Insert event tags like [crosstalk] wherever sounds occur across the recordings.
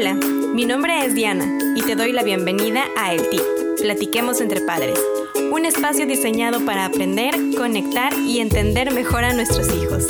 Hola, mi nombre es Diana y te doy la bienvenida a El TIP, Platiquemos entre Padres, un espacio diseñado para aprender, conectar y entender mejor a nuestros hijos.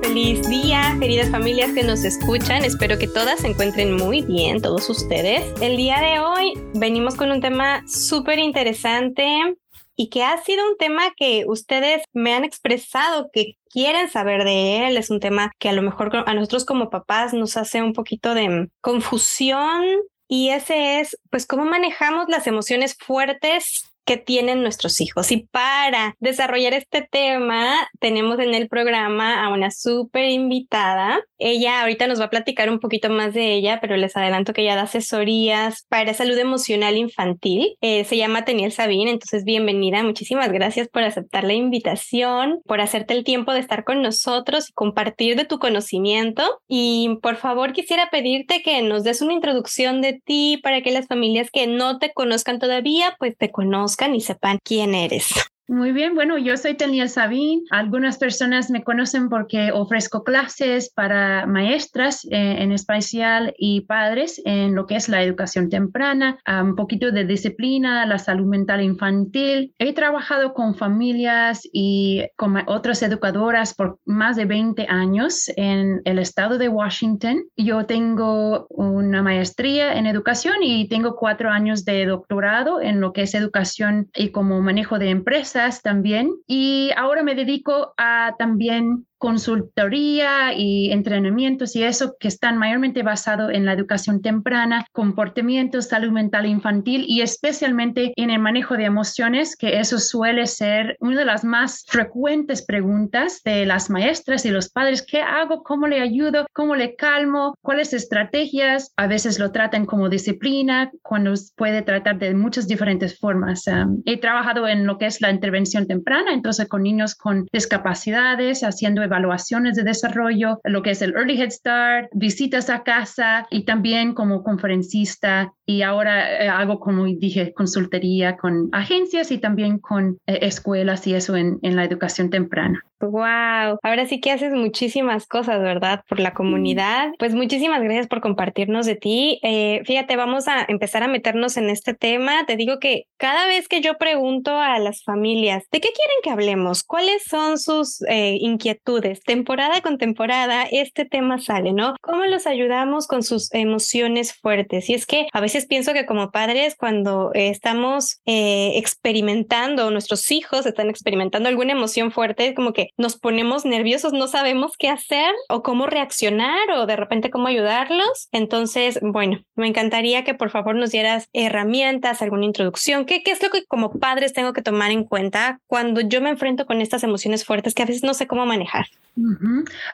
Feliz día, queridas familias que nos escuchan. Espero que todas se encuentren muy bien, todos ustedes. El día de hoy venimos con un tema súper interesante y que ha sido un tema que ustedes me han expresado que quieren saber de él. Es un tema que a lo mejor a nosotros como papás nos hace un poquito de confusión y ese es pues cómo manejamos las emociones fuertes que tienen nuestros hijos. Y para desarrollar este tema, tenemos en el programa a una súper invitada. Ella ahorita nos va a platicar un poquito más de ella, pero les adelanto que ella da asesorías para salud emocional infantil. Eh, se llama Teniel Sabine, entonces bienvenida. Muchísimas gracias por aceptar la invitación, por hacerte el tiempo de estar con nosotros y compartir de tu conocimiento. Y por favor, quisiera pedirte que nos des una introducción de ti para que las familias que no te conozcan todavía, pues te conozcan y sepan quién eres. Muy bien, bueno, yo soy Teniel Sabín. Algunas personas me conocen porque ofrezco clases para maestras eh, en especial y padres en lo que es la educación temprana, un poquito de disciplina, la salud mental infantil. He trabajado con familias y con otras educadoras por más de 20 años en el estado de Washington. Yo tengo una maestría en educación y tengo cuatro años de doctorado en lo que es educación y como manejo de empresas también. Y ahora me dedico a también consultoría y entrenamientos y eso que están mayormente basados en la educación temprana, comportamiento, salud mental infantil y especialmente en el manejo de emociones, que eso suele ser una de las más frecuentes preguntas de las maestras y los padres. ¿Qué hago? ¿Cómo le ayudo? ¿Cómo le calmo? ¿Cuáles estrategias? A veces lo tratan como disciplina, cuando puede tratar de muchas diferentes formas. Um, he trabajado en lo que es la intervención temprana, entonces con niños con discapacidades, haciendo evaluaciones de desarrollo, lo que es el Early Head Start, visitas a casa y también como conferencista y ahora eh, hago, como dije, consultoría con agencias y también con eh, escuelas y eso en, en la educación temprana. Wow, ahora sí que haces muchísimas cosas, ¿verdad? Por la comunidad. Pues muchísimas gracias por compartirnos de ti. Eh, fíjate, vamos a empezar a meternos en este tema. Te digo que cada vez que yo pregunto a las familias, ¿de qué quieren que hablemos? ¿Cuáles son sus eh, inquietudes? Temporada con temporada, este tema sale, ¿no? ¿Cómo los ayudamos con sus emociones fuertes? Y es que a veces pienso que como padres, cuando estamos eh, experimentando, nuestros hijos están experimentando alguna emoción fuerte, como que nos ponemos nerviosos, no sabemos qué hacer o cómo reaccionar o de repente cómo ayudarlos. Entonces, bueno, me encantaría que por favor nos dieras herramientas, alguna introducción. ¿Qué, qué es lo que como padres tengo que tomar en cuenta cuando yo me enfrento con estas emociones fuertes que a veces no sé cómo manejar?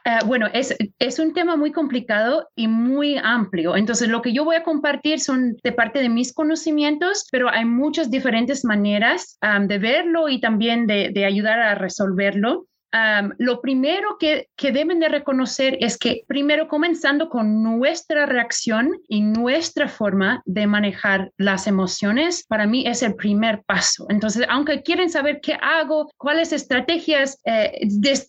Ah, bueno, es, es un tema muy complicado y muy amplio. Entonces, lo que yo voy a compartir son de parte de mis conocimientos, pero hay muchas diferentes maneras de verlo y también de, de ayudar a resolverlo lo primero que, que, deben de reconocer es que primero comenzando con nuestra reacción y nuestra forma de manejar las emociones, para mí es el primer paso. Entonces, aunque quieren saber qué hago, cuáles estrategias, eh,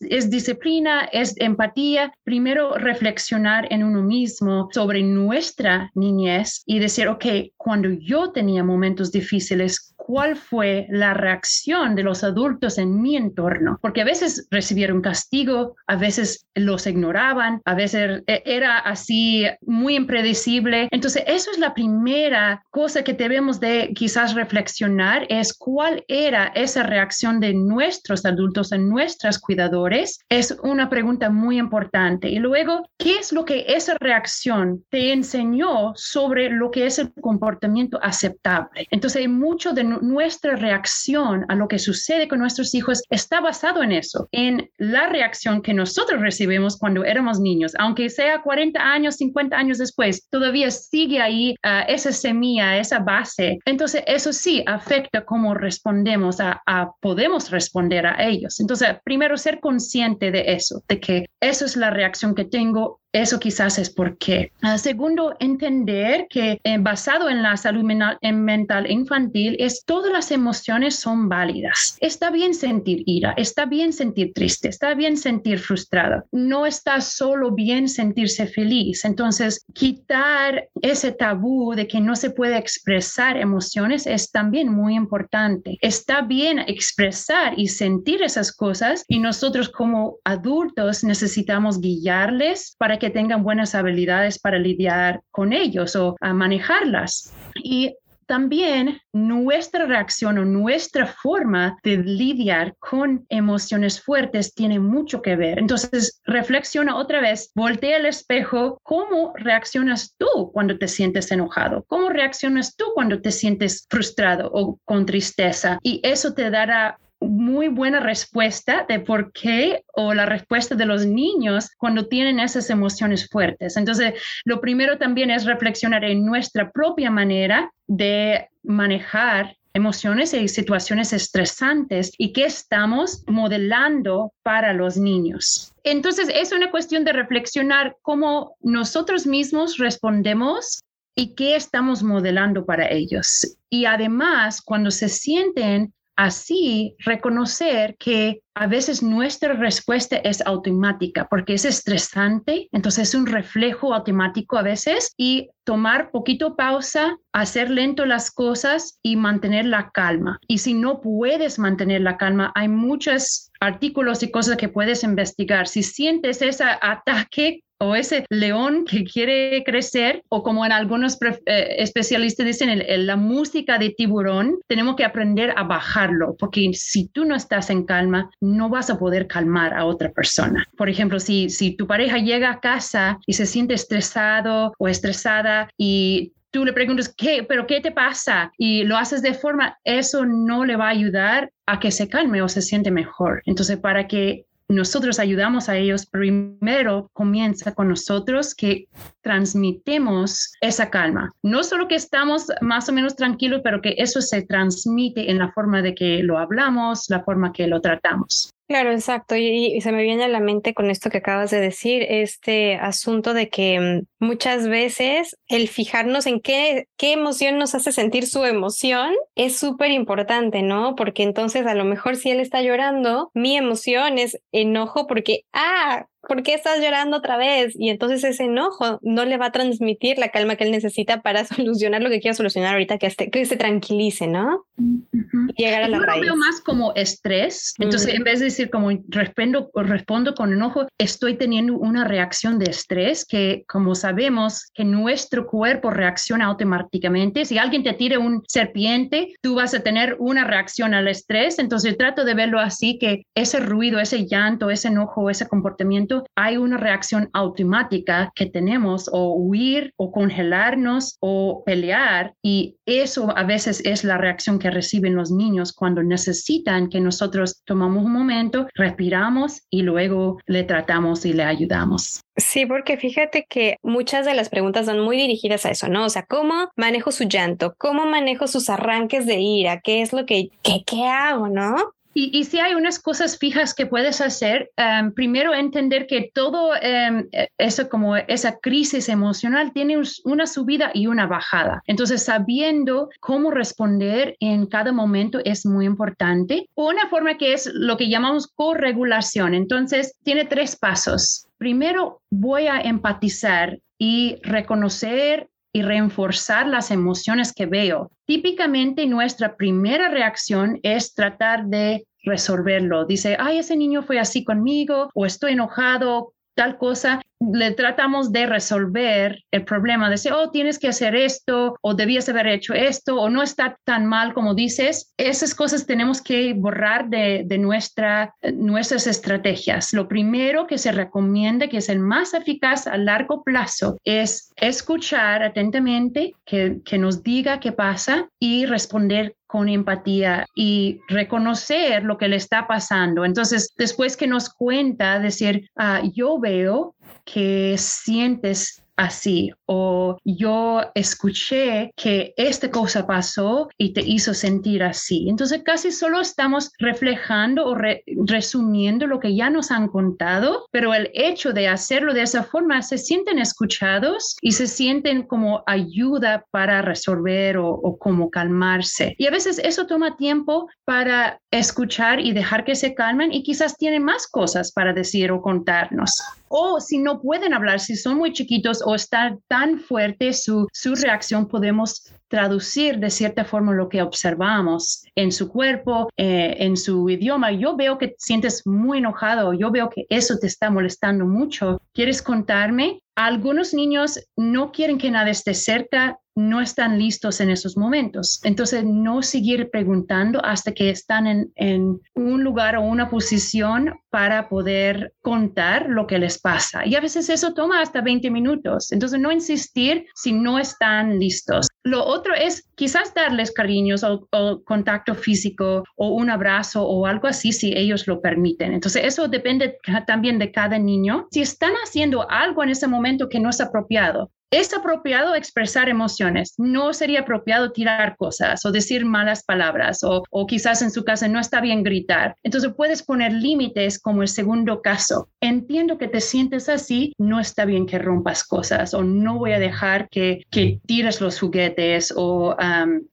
es disciplina, es empatía, primero reflexionar en uno mismo sobre nuestra niñez y decir, ok, cuando yo tenía momentos difíciles, cuál fue la reacción de los adultos en mi entorno, porque a veces recibieron castigo, a veces los ignoraban, a veces e, era así muy impredecible. Entonces, eso es la primera cosa que debemos de quizás reflexionar, es cuál era esa reacción de nuestros adultos en nuestros cuidadores. Es una pregunta muy importante. Y luego, ¿qué es lo que esa reacción te enseñó sobre lo que es el comportamiento aceptable? Entonces, mucho de nuestra reacción a lo que sucede con nuestros hijos está basado en eso, en la reacción que nosotros recibimos cuando éramos niños, aunque sea 40 años, 50 años después, todavía sigue ahí ah, esa semilla, esa base. Entonces, eso sí afecta cómo respondemos a, a, podemos responder a ellos. Entonces, primero ser consciente de eso, de que eso es la reacción que tengo eso quizás es por qué. Ah, segundo, entender que eh, basado en la salud mental, mental infantil es todas las emociones son válidas. Está bien sentir ira, está bien sentir triste, está bien sentir frustrado. No está solo bien sentirse feliz. Entonces, quitar ese tabú de que no se puede expresar emociones es también muy importante. Está bien expresar y sentir esas cosas y nosotros como adultos necesitamos guiarles para que tengan buenas habilidades para lidiar con ellos o a manejarlas. Y también nuestra reacción o nuestra forma de lidiar con emociones fuertes tiene mucho que ver. Entonces, reflexiona otra vez, voltea al espejo, ¿cómo reaccionas tú cuando te sientes enojado? ¿Cómo reaccionas tú cuando te sientes frustrado o con tristeza? Y eso te dará muy buena respuesta de por qué o la respuesta de los niños cuando tienen esas emociones fuertes. Entonces, lo primero también es reflexionar en nuestra propia manera de manejar emociones y situaciones estresantes y qué estamos modelando para los niños. Entonces, es una cuestión de reflexionar cómo nosotros mismos respondemos y qué estamos modelando para ellos. Y además, cuando se sienten así reconocer que a veces nuestra respuesta es automática porque es estresante, entonces es un reflejo automático a veces y tomar poquito pausa, hacer lento las cosas y mantener la calma. Y si no puedes mantener la calma, hay muchos artículos y cosas que puedes investigar. Si sientes ese ataque o ese león que quiere crecer, o como en algunos eh, especialistas dicen, la música de tiburón, tenemos que aprender a bajarlo, porque si tú no estás en calma, no vas a poder calmar a otra persona. Por ejemplo, si, si tu pareja llega a casa y se siente estresado o estresada y tú le preguntas, ¿qué? ¿Pero qué te pasa? Y lo haces de forma, eso no le va a ayudar a que se calme o se siente mejor. Entonces, para que nosotros ayudamos a ellos, primero comienza con nosotros que transmitemos esa calma. No solo que estamos más o menos tranquilos, pero que eso se transmite en la forma de que lo hablamos, la forma que lo tratamos. Claro, exacto. Y, se me viene a la mente con esto que acabas de decir, este asunto de que mm, muchas veces el fijarnos en qué, qué emoción nos hace sentir su emoción es súper importante, ¿no? Porque entonces a lo mejor si él está llorando, mi emoción es enojo porque, ah, ¿por qué estás llorando otra vez? Y entonces ese enojo no le va a transmitir la calma que él necesita para [laughs] solucionar lo que quiera solucionar ahorita, que, se tranquilice, ¿no? llegar a la Yo Lo veo más como estrés. Entonces, en vez de decir como respondo, respondo con enojo, estoy teniendo una reacción de estrés que, como sabemos, que nuestro cuerpo reacciona automáticamente. Si alguien te tira un serpiente, tú vas a tener una reacción al estrés. Entonces, trato de verlo así, que ese ruido, ese llanto, ese enojo, ese comportamiento hay una reacción automática que tenemos o huir o congelarnos o pelear y eso a veces es la reacción que reciben los niños cuando necesitan que nosotros tomamos un momento, respiramos y luego le tratamos y le ayudamos. Sí, porque fíjate que muchas de las preguntas son muy dirigidas a eso, ¿no? O sea, ¿cómo manejo su llanto? ¿Cómo manejo sus arranques de ira? ¿Qué es lo que, qué, qué hago, no? Y, si hay unas cosas fijas que puedes hacer, em, primero entender que todo em, e, eso como esa crisis emocional tiene una subida y una bajada. Entonces, sabiendo cómo responder en cada momento es muy importante. Una forma que es lo que llamamos corregulación. Entonces, tiene tres pasos. Primero, voy a empatizar y reconocer y reforzar las emociones que veo. Típicamente nuestra primera reacción es tratar de resolverlo. Dice, ay, ese niño fue así conmigo o estoy enojado, tal cosa le tratamos de resolver el problema, de decir, oh, tienes que hacer esto, o debías haber hecho esto, o no está tan mal como dices. Esas cosas tenemos que borrar de, de nuestra, nuestras estrategias. Lo primero que se recomienda, que es el más eficaz a largo plazo, es escuchar atentamente, que, que nos diga qué pasa y responder con empatía y reconocer lo que le está pasando. Entonces, después que nos cuenta, decir, ah, yo veo que sientes así o yo escuché que esta cosa pasó y te hizo sentir así. Entonces casi solo estamos reflejando o resumiendo lo que ya nos han contado, pero el hecho de hacerlo de esa forma se sienten escuchados y se sienten como ayuda para resolver o, o como calmarse. Y a veces eso toma tiempo para escuchar y dejar que se calmen y quizás tienen más cosas para decir o contarnos. O si no pueden hablar, si son muy chiquitos o están tan fuertes su, su reacción, podemos traducir de cierta forma lo que observamos en su cuerpo, eh, en su idioma. Yo veo que sientes muy enojado, yo veo que eso te está molestando mucho. ¿Quieres contarme? Algunos niños no quieren que nadie esté cerca, no están listos en esos momentos. Entonces, no seguir preguntando hasta que están en, en, un lugar o una posición para poder contar lo que les pasa. Y a veces eso toma hasta 20 minutos. Entonces, no insistir si no están listos. Lo otro es quizás darles cariños o, contacto físico o un abrazo o algo así si ellos lo permiten. Entonces, eso depende también de cada niño. Si están haciendo algo en ese momento que no es apropiado, es apropiado expresar emociones, no sería apropiado tirar cosas o decir malas palabras o, o, quizás en su casa no está bien gritar. Entonces puedes poner límites como el segundo caso. Entiendo que te sientes así, no está bien que rompas cosas o no voy a dejar que, que tires los juguetes o,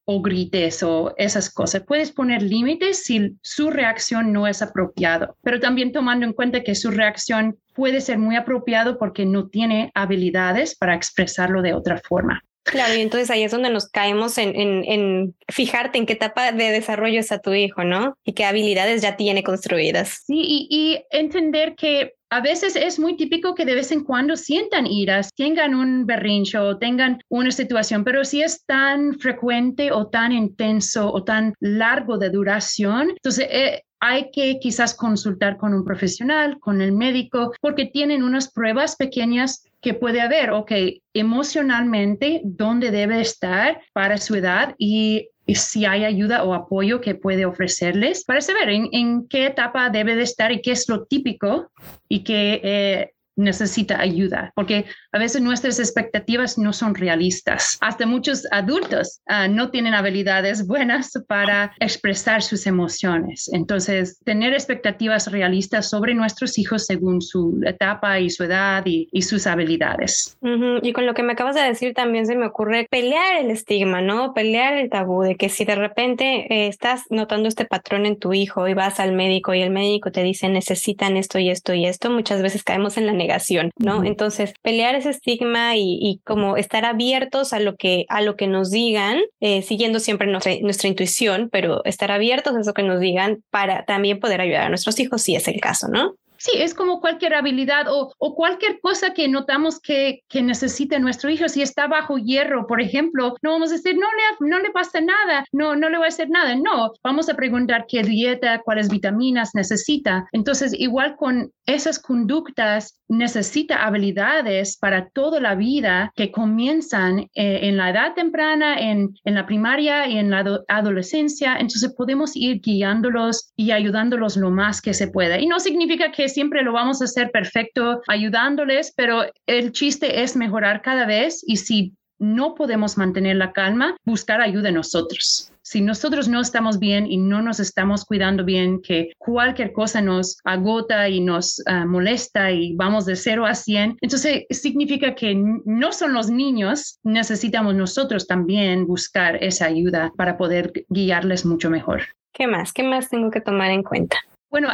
o grites o esas cosas. Puedes poner límites si su reacción no es apropiado, pero también tomando en cuenta que su reacción puede ser muy apropiado porque no tiene habilidades para expresarlo de otra forma. Claro, y entonces ahí es donde nos caemos en, en, fijarte en qué etapa de desarrollo está tu hijo, ¿no? Y qué habilidades ya tiene construidas. Sí, y, y entender que a veces es muy típico que de vez en cuando sientan iras, tengan un berrincho o tengan una situación, pero si es tan frecuente o tan intenso o tan largo de duración, entonces eh, hay que quizás consultar con un profesional, con el médico, porque tienen unas pruebas pequeñas que puede haber, ok, emocionalmente, dónde debe estar para su edad y si hay ayuda o apoyo que puede ofrecerles para saber en, qué etapa debe de estar y qué es lo típico y qué eh, necesita ayuda, porque a veces nuestras expectativas no son realistas. Hasta muchos adultos uh, no tienen habilidades buenas para expresar sus emociones. Entonces, tener expectativas realistas sobre nuestros hijos según su etapa y su edad y, sus habilidades. Y con lo que me acabas de decir también se me ocurre pelear el estigma, ¿no? Pelear el tabú de que si de repente eh, estás notando este patrón en tu hijo y vas al médico y el médico te dice necesitan esto y esto y esto, muchas veces caemos en la negación, ¿no? Uh -huh. Entonces, pelear ese estigma y, y, como estar abiertos a lo que, a lo que nos digan, eh, siguiendo siempre nuestra, nuestra intuición, pero estar abiertos a eso que nos digan para también poder ayudar a nuestros hijos si es el caso, ¿no? Sí, es como cualquier habilidad o, o cualquier cosa que notamos que, que, necesite nuestro hijo. Si está bajo hierro, por ejemplo, no vamos a decir, no le, no le pasa nada, no, no le va a hacer nada. No, vamos a preguntar qué dieta, cuáles vitaminas necesita. Entonces, igual con esas conductas, necesita habilidades para toda la vida que comienzan eh, en la edad temprana, en, en la primaria y en la adolescencia. Entonces, podemos ir guiándolos y ayudándolos lo más que se pueda. Y no significa que siempre lo vamos a hacer perfecto ayudándoles, pero el chiste es mejorar cada vez y si no podemos mantener la calma, buscar ayuda en nosotros. Si nosotros no estamos bien y no nos estamos cuidando bien, que cualquier cosa nos agota y nos uh, molesta y vamos de cero a 100, entonces significa que no son los niños, necesitamos nosotros también buscar esa ayuda para poder guiarles mucho mejor. ¿Qué más? ¿Qué más tengo que tomar en cuenta? Bueno,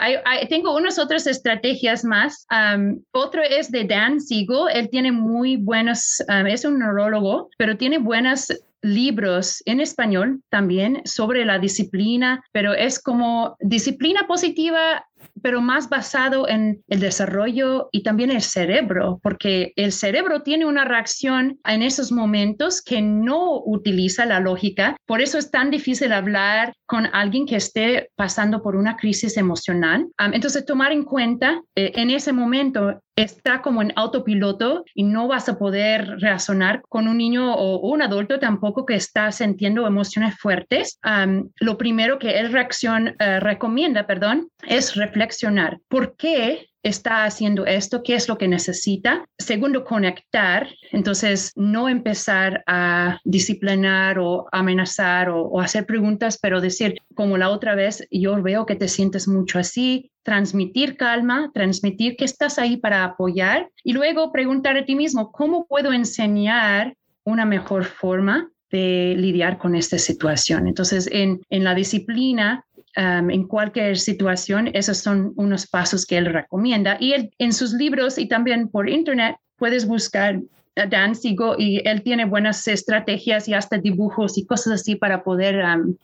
tengo unas otras estrategias más. Um, otro es de Dan Siegel. Él tiene muy buenos, es un neurólogo, pero tiene buenos libros en español también sobre la disciplina, pero es como disciplina positiva pero más basado en el desarrollo y también el cerebro, porque el cerebro tiene una reacción en esos momentos que no utiliza la lógica. Por eso es tan difícil hablar con alguien que esté pasando por una crisis emocional. Um, entonces, tomar en cuenta eh, en ese momento está como en autopiloto y no vas a poder razonar con un niño o un adulto tampoco que está sintiendo emociones fuertes. Um, lo primero que él reacción, uh, recomienda, perdón, es reflexionar. ¿Por qué está haciendo esto, qué es lo que necesita. Segundo, conectar. Entonces, no empezar a disciplinar o amenazar o, hacer preguntas, pero decir, como la otra vez, yo veo que te sientes mucho así, transmitir calma, transmitir que estás ahí para apoyar y luego preguntar a ti mismo, ¿cómo puedo enseñar una mejor forma de lidiar con esta situación? Entonces, en, en la disciplina, um, en cualquier situación, esos son unos pasos que él recomienda. Y él, en sus libros y también por internet, puedes buscar a Dan Sigo y él tiene buenas estrategias y hasta dibujos y cosas así para poder um,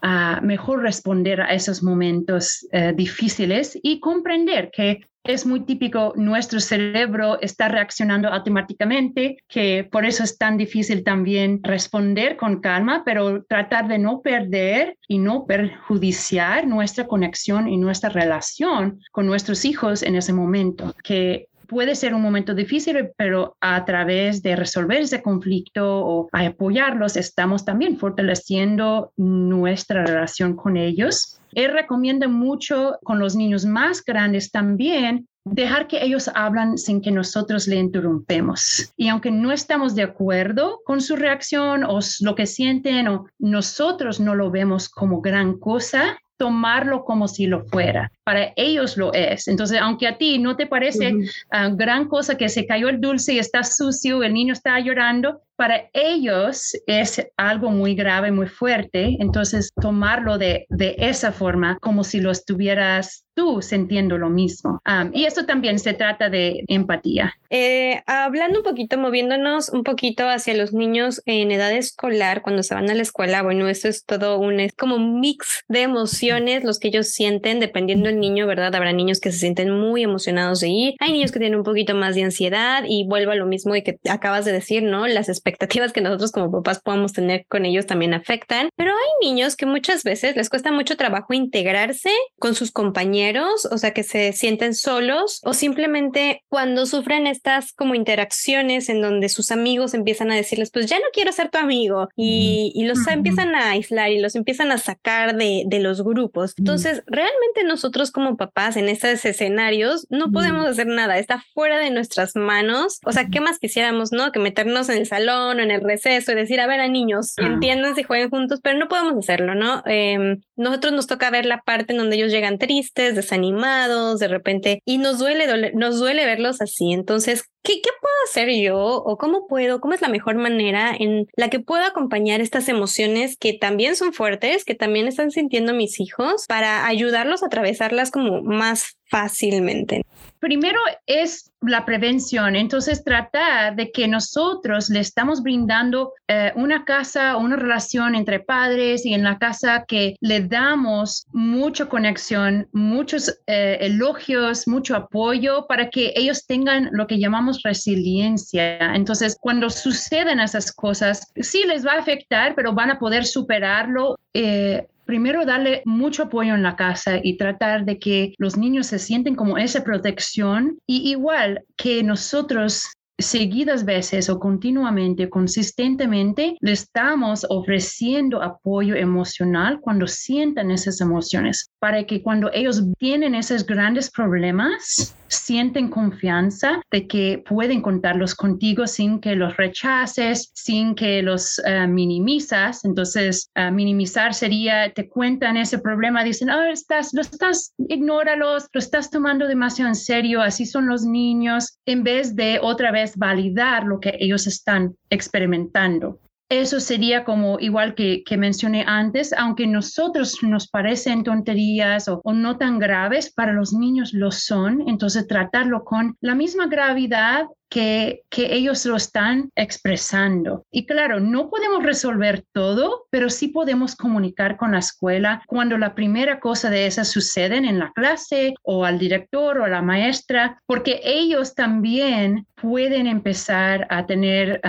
mejor responder a esos momentos uh, difíciles y comprender que es muy típico, nuestro cerebro está reaccionando automáticamente, que por eso es tan difícil también responder con calma, pero tratar de no perder y no perjudiciar nuestra conexión y nuestra relación con nuestros hijos en ese momento, que puede ser un momento difícil, pero a través de resolver ese conflicto o apoyarlos, estamos también fortaleciendo nuestra relación con ellos él recomienda mucho con los niños más grandes también dejar que ellos hablan sin que nosotros le interrumpemos. Y aunque no estamos de acuerdo con su reacción o lo que sienten o nosotros no lo vemos como gran cosa, tomarlo como si lo fuera. Para ellos lo es. Entonces, aunque a ti no te parece ah, gran cosa que se cayó el dulce y está sucio, el niño está llorando, para ellos es algo muy grave, muy fuerte. Entonces, tomarlo de, de esa forma, como si lo estuvieras tú sintiendo lo mismo. y eso también se trata de empatía. Eh, hablando un poquito, moviéndonos un poquito hacia los niños en edad escolar, cuando se van a la escuela, bueno, eso es todo un, es como un mix de emociones, los que ellos sienten, dependiendo niño, ¿verdad? Habrá niños que se sienten muy emocionados de ir, hay niños que tienen un poquito más de ansiedad y vuelvo a lo mismo y que acabas de decir, ¿no? Las expectativas que nosotros como papás podamos tener con ellos también afectan, pero hay niños que muchas veces les cuesta mucho trabajo integrarse con sus compañeros, o sea, que se sienten solos o simplemente cuando sufren estas como interacciones en donde sus amigos empiezan a decirles, pues ya no quiero ser tu amigo y, y los empiezan a aislar y los empiezan a sacar de, de los grupos. Entonces, realmente nosotros como papás en estos escenarios no podemos hacer nada, está fuera de nuestras manos. O sea, ¿qué más quisiéramos, no? Que meternos en el salón o en el receso y decir, a ver, a niños, entiendan si jueguen juntos, pero no podemos hacerlo, ¿no? Eh, nosotros nos toca ver la parte en donde ellos llegan tristes, desanimados, de repente, y nos duele, nos duele verlos así. Entonces, ¿Qué, ¿qué, puedo hacer yo o cómo puedo, cómo es la mejor manera en la que puedo acompañar estas emociones que también son fuertes, que también están sintiendo mis hijos para ayudarlos a atravesarlas como más fácilmente? Primero es la prevención, entonces tratar de que nosotros le estamos brindando eh, una casa, una relación entre padres y en la casa que le damos mucha conexión, muchos eh, elogios, mucho apoyo para que ellos tengan lo que llamamos resiliencia. Entonces, cuando suceden esas cosas, sí les va a afectar, pero van a poder superarlo. Eh, primero darle mucho apoyo en la casa y tratar de que los niños se sienten como esa protección. Y igual que nosotros seguidas veces o continuamente, consistentemente, le estamos ofreciendo apoyo emocional cuando sientan esas emociones, para que cuando ellos tienen esos grandes problemas, sienten confianza de que pueden contarlos contigo sin que los rechaces, sin que los uh, minimizas. Entonces, uh, minimizar sería, te cuentan ese problema, dicen, oh, estás, lo estás, ignóralos, lo estás tomando demasiado en serio, así son los niños, en vez de otra vez validar lo que ellos están experimentando. Eso sería como igual que, mencioné antes, aunque nosotros nos parecen tonterías o, no tan graves, para los niños lo son. Entonces tratarlo con la misma gravedad que, ellos lo están expresando. Y claro, no podemos resolver todo, pero sí podemos comunicar con la escuela cuando la primera cosa de esas suceden en la clase o al director o a la maestra, porque ellos también pueden empezar a tener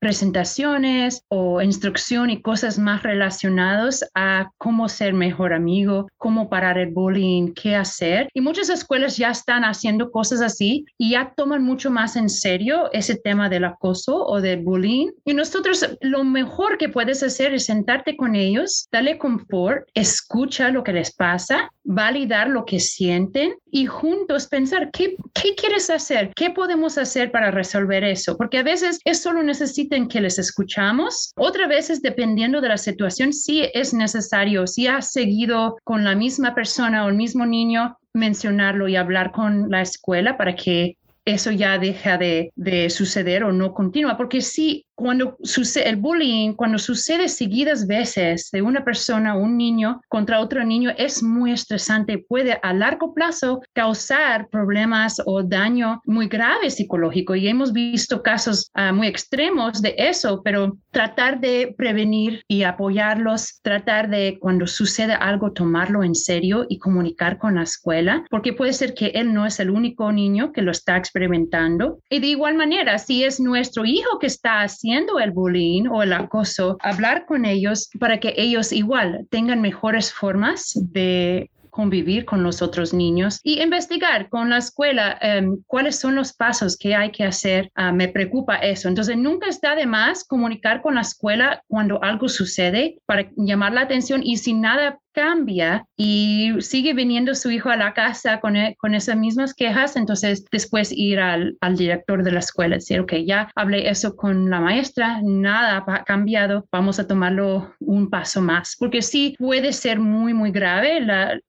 presentaciones o instrucción y cosas más relacionadas a cómo ser mejor amigo, cómo parar el bullying, qué hacer. Y muchas escuelas ya están haciendo cosas así y ya toman mucho más en serio ese tema del acoso o del bullying. Y nosotros lo mejor que puedes hacer es sentarte con ellos, darle confort, escucha lo que les pasa, validar lo que sienten y juntos pensar qué, quieres hacer, qué podemos hacer para resolver eso, porque a veces es solo necesitan que les escuchamos, otras veces dependiendo de la situación sí es necesario, si has seguido con la misma persona o el mismo niño, mencionarlo y hablar con la escuela para que eso ya deja de, de, suceder o no continúa, porque si cuando sucede el bullying, cuando sucede seguidas veces de una persona, un niño contra otro niño, es muy estresante. Puede a largo plazo causar problemas o daño muy grave psicológico. Y hemos visto casos uh, muy extremos de eso, pero tratar de prevenir y apoyarlos, tratar de cuando sucede algo, tomarlo en serio y comunicar con la escuela, porque puede ser que él no es el único niño que lo está experimentando. Y de igual manera, si es nuestro hijo que está haciendo el bullying o el acoso, hablar con ellos para que ellos igual tengan mejores formas de convivir con los otros niños y investigar con la escuela em, cuáles son los pasos que hay que hacer. Ah, me preocupa eso. Entonces, nunca está de más comunicar con la escuela cuando algo sucede para llamar la atención y si nada cambia y sigue viniendo su hijo a la casa con, e, con esas mismas quejas, entonces después ir al, al, director de la escuela, decir, ok, ya hablé eso con la maestra, nada ha cambiado, vamos a tomarlo un paso más, porque sí puede ser muy, muy grave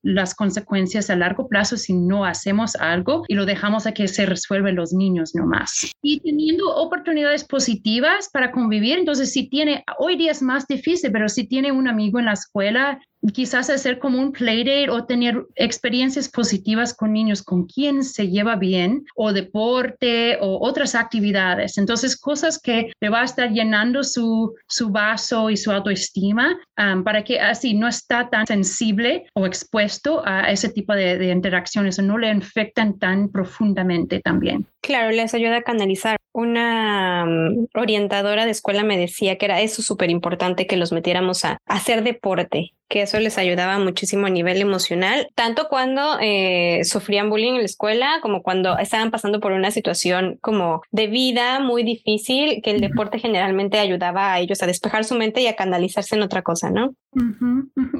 las consecuencias a largo plazo si no hacemos algo y lo dejamos a que se resuelven los niños nomás. Y teniendo oportunidades positivas para convivir, entonces si tiene, hoy día es más difícil, pero si tiene un amigo en la escuela, quizás hacer como un playdate o tener experiencias positivas con niños con quien se lleva bien o deporte o otras actividades. Entonces, cosas que le va a estar llenando su, su vaso y su autoestima um, para que así no está tan sensible o expuesto a ese tipo de, de interacciones o no le infectan tan profundamente también. Claro, les ayuda a canalizar. Una orientadora de escuela me decía que era eso súper importante que los metiéramos a hacer deporte, que eso les ayudaba muchísimo a nivel emocional, tanto cuando eh, sufrían bullying en la escuela como cuando estaban pasando por una situación como de vida muy difícil, que el deporte generalmente ayudaba a ellos a despejar su mente y a canalizarse en otra cosa, ¿no?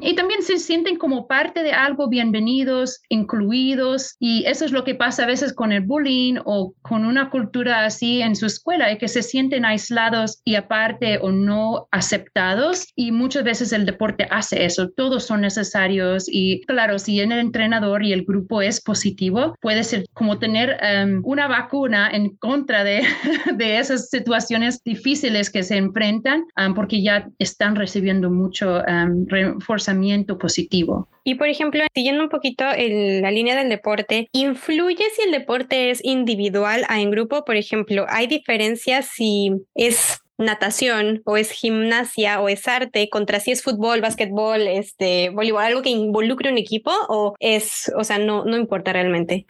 Y también se sienten como parte de algo, bienvenidos, incluidos, y eso es lo que pasa a veces con el bullying o con una cultura así en su escuela, que se sienten aislados y aparte o no aceptados, y muchas veces el deporte hace eso todos son necesarios y claro, si el entrenador y el grupo es positivo, puede ser como tener em, una vacuna en contra de, [laughs] de, esas situaciones difíciles que se enfrentan um, porque ya están recibiendo mucho um, reforzamiento positivo. Y por ejemplo, siguiendo un poquito en la línea del deporte, ¿influye si el deporte es individual a en grupo? Por ejemplo, ¿hay diferencias si es natación o es gimnasia o es arte contra si es fútbol, básquetbol, este, voleibol, algo que involucre un equipo o es, o sea, no, no importa realmente.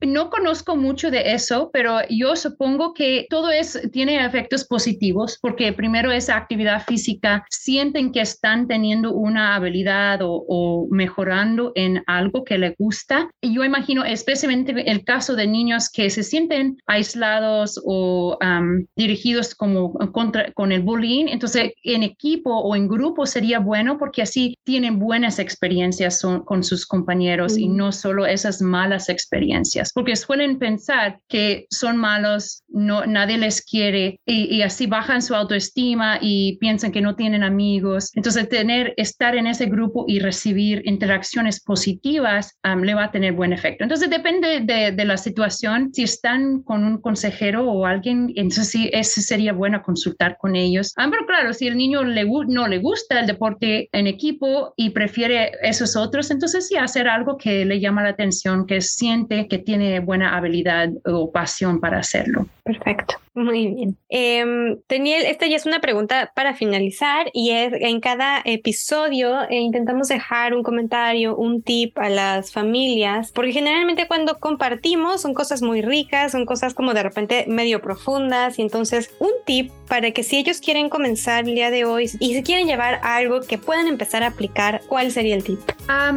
no conozco mucho de eso, pero yo supongo que todo es, tiene efectos positivos porque primero esa actividad física sienten que están teniendo una habilidad o, o mejorando en algo que les gusta. Y yo imagino especialmente el caso de niños que se sienten aislados o dirigidos como con con el bullying. Entonces, en equipo o en grupo sería bueno porque así tienen buenas experiencias con sus compañeros y no solo esas malas experiencias, porque suelen pensar que son malos, no, nadie les quiere y, así bajan su autoestima y piensan que no tienen amigos. Entonces, tener, estar en ese grupo y recibir interacciones positivas le va a tener buen efecto. Entonces, depende de, de, la situación. Si están con un consejero o alguien, entonces sí, ese sería bueno consultar con ellos. Ah, pero claro, si el niño le, no le gusta el deporte en equipo y prefiere esos otros, entonces sí hacer algo que le llama la atención, que siente que tiene buena habilidad o pasión para hacerlo. Perfecto. Muy bien. Eh, esta ya es una pregunta para finalizar y es en cada episodio eh, intentamos dejar un comentario, un tip a las familias, porque generalmente cuando compartimos son cosas muy ricas, son cosas como de repente medio profundas y entonces un tip para que si ellos quieren comenzar el día de hoy y si quieren llevar algo que puedan empezar a aplicar, ¿cuál sería el tip?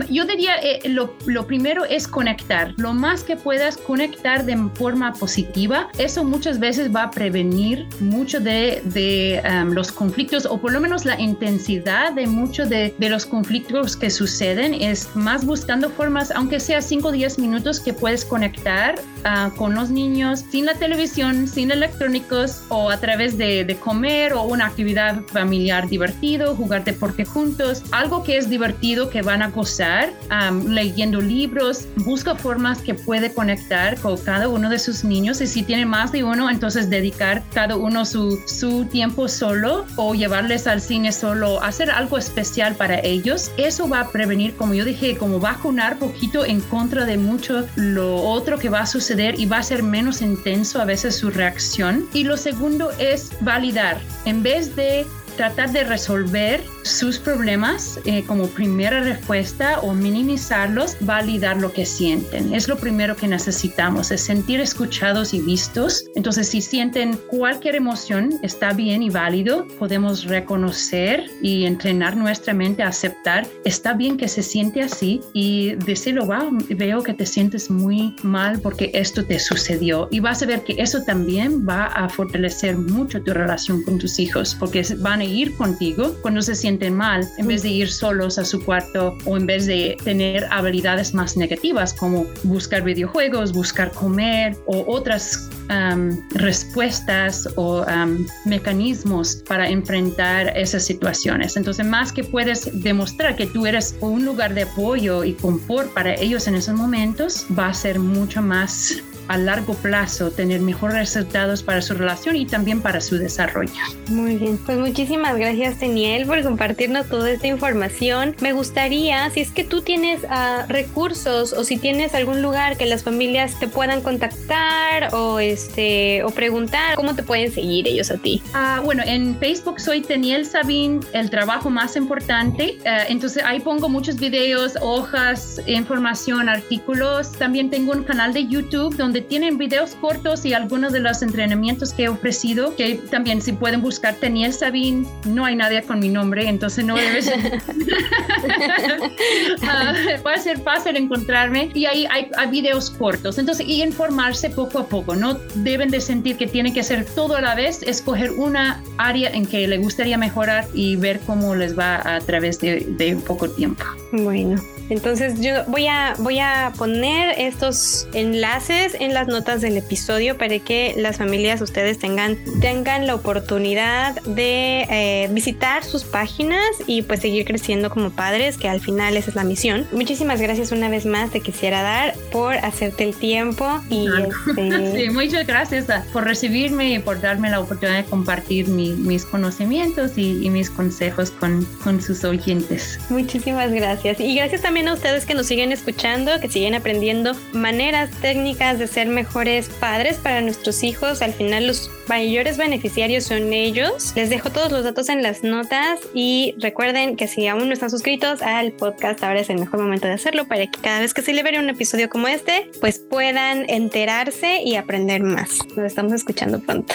yo diría eh, lo, lo primero es conectar, lo más que puedas conectar de forma positiva, eso muchas veces va a prevenir mucho de, de um, los conflictos o por lo menos la intensidad de muchos de, de, los conflictos que suceden es más buscando formas, aunque sea 5 o 10 minutos que puedes conectar uh, con los niños sin la televisión, sin electrónicos o a través de, de comer o una actividad familiar divertido, jugar deporte juntos, algo que es divertido que van a gozar, um, leyendo libros, busca formas que puede conectar con cada uno de sus niños y si tiene más de uno, entonces dedicar cada uno su, su tiempo solo o llevarles al cine solo, hacer algo especial para ellos. Eso va a prevenir, como yo dije, como vacunar poquito en contra de mucho lo otro que va a suceder y va a ser menos intenso a veces su reacción. Y lo segundo es validar. En vez de tratar de resolver sus problemas eh, como primera respuesta o minimizarlos, validar lo que sienten. Es lo primero que necesitamos, es sentir escuchados y vistos. Entonces, si sienten cualquier emoción, está bien y válido, podemos reconocer y entrenar nuestra mente a aceptar, está bien que se siente así y decirlo, wow, veo que te sientes muy mal porque esto te sucedió. Y vas a ver que eso también va a fortalecer mucho tu relación con tus hijos porque van a ir contigo cuando se sienten mal en vez de ir solos a su cuarto o en vez de tener habilidades más negativas como buscar videojuegos, buscar comer o otras respuestas o mecanismos para enfrentar esas situaciones. Entonces, más que puedes demostrar que tú eres un lugar de apoyo y confort para ellos en esos momentos, va a ser mucho más a largo plazo tener mejores resultados para su relación y también para su desarrollo. Muy bien, pues muchísimas gracias Daniel por compartirnos toda esta información. Me gustaría, si es que tú tienes uh, recursos o si tienes algún lugar que las familias te puedan contactar o este o preguntar, ¿cómo te pueden seguir ellos a ti? Uh, bueno, en Facebook soy Daniel Sabin, el trabajo más importante. Uh, entonces ahí pongo muchos videos, hojas, información, artículos. También tengo un canal de YouTube donde tienen videos cortos y algunos de los entrenamientos que he ofrecido, que también si pueden buscar Teniel Sabin, no hay nadie con mi nombre, entonces no debes... uh, va a ser fácil encontrarme y ahí hay, hay, videos cortos, entonces y informarse poco a poco, no deben de sentir que tienen que hacer todo a la vez, escoger una área en que le gustaría mejorar y ver cómo les va a través de, de poco tiempo. Bueno, entonces yo voy a, voy a poner estos enlaces en las notas del episodio para que las familias ustedes tengan, tengan la oportunidad de eh, visitar sus páginas y pues seguir creciendo como padres, que al final esa es la misión. Muchísimas gracias una vez más, te quisiera dar por hacerte el tiempo y este... [laughs] sí, muchas gracias por recibirme y por darme la oportunidad de compartir mis conocimientos y, y mis consejos con, con sus oyentes. Muchísimas gracias y gracias también a ustedes que nos siguen escuchando, que siguen aprendiendo maneras técnicas de ser mejores padres para nuestros hijos. Al final los mayores beneficiarios son ellos. Les dejo todos los datos en las notas y recuerden que si aún no están suscritos al podcast, ahora es el mejor momento de hacerlo para que cada vez que se libere un episodio como este, pues puedan enterarse y aprender más. Nos estamos escuchando pronto.